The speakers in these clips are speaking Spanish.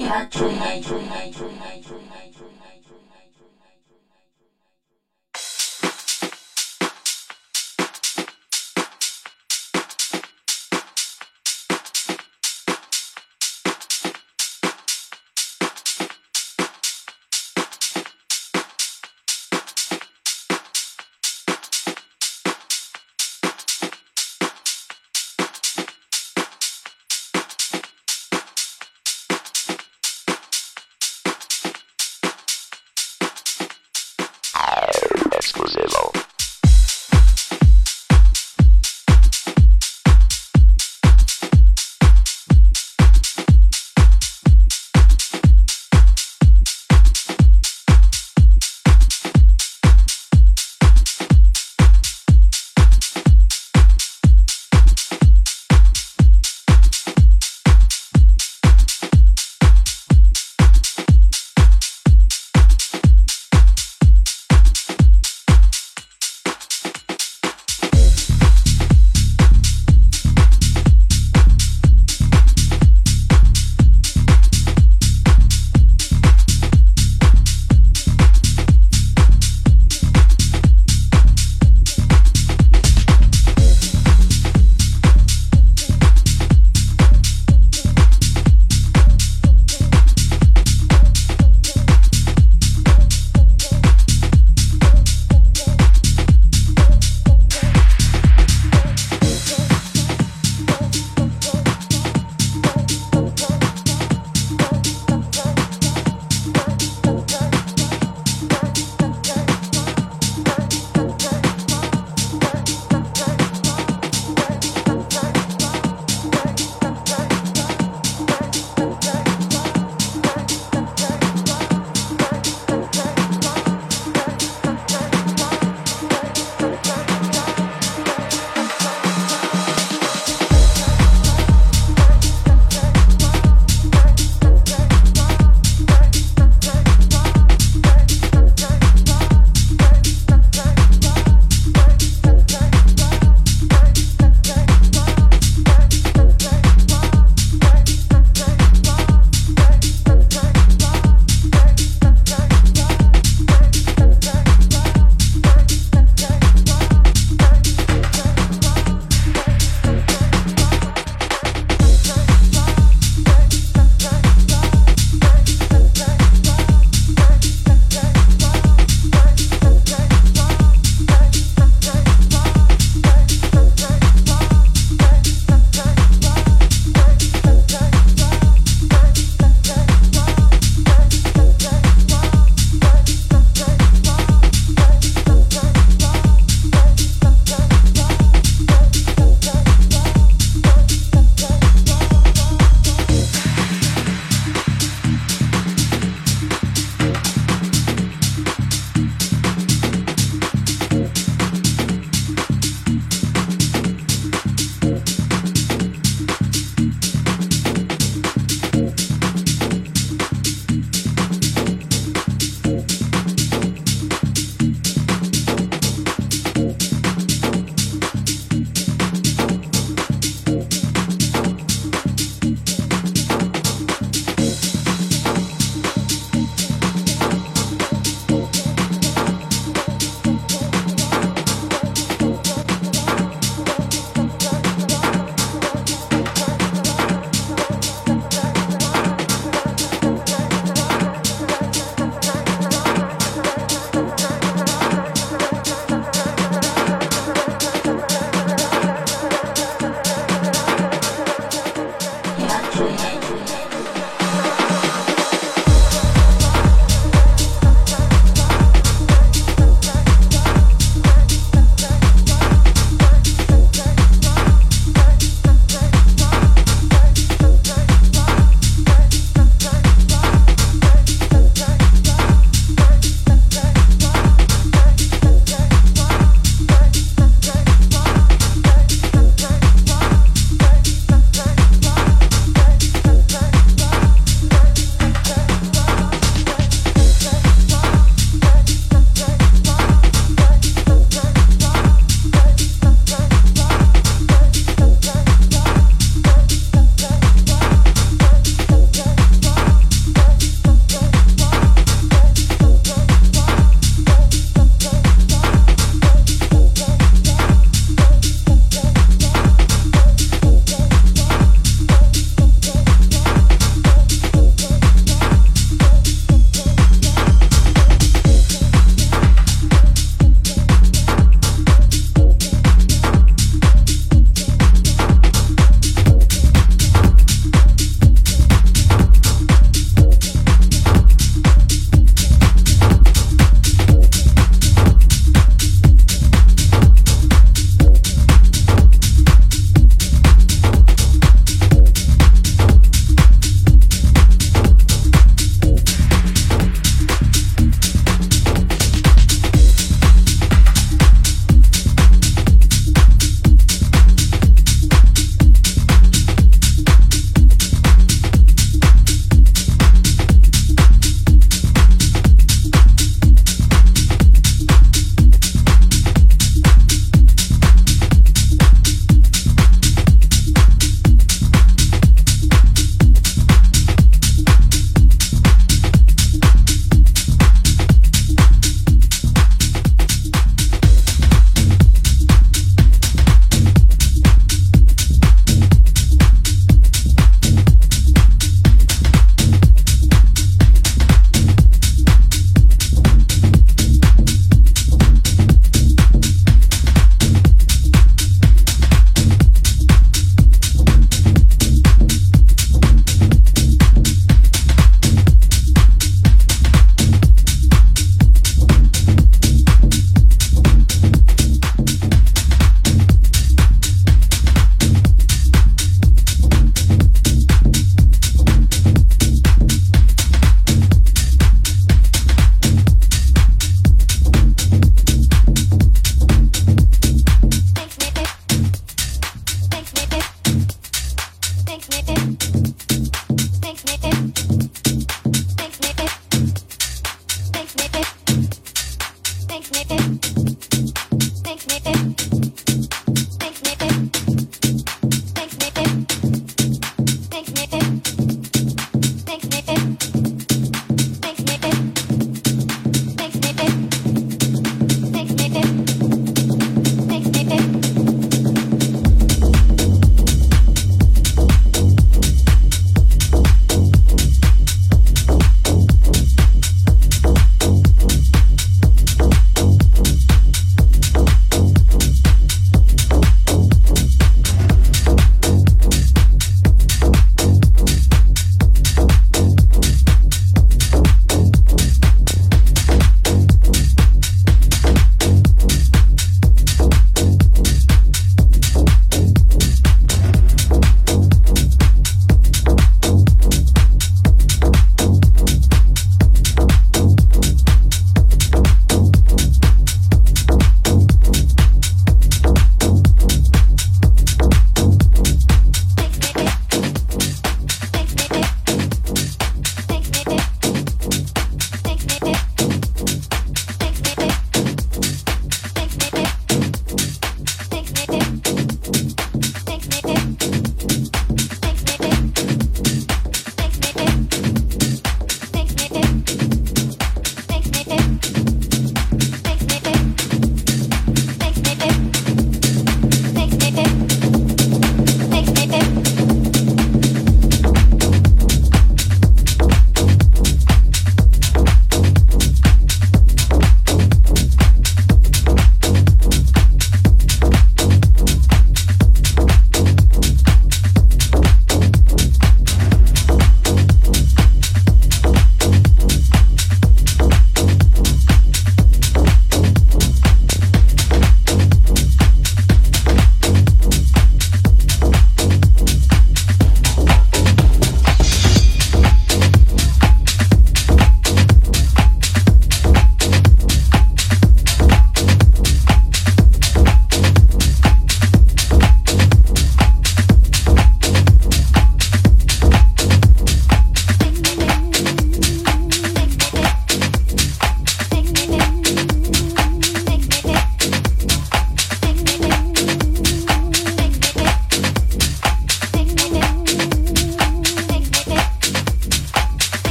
Imagination.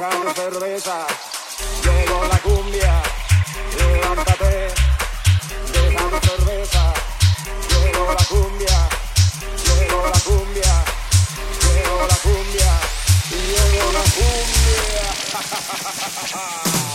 Deja tu cerveza. Llegó la cumbia, levántate, deja tu cerveza. Llegó la cumbia, llegó la cumbia, llegó la cumbia, llegó la cumbia.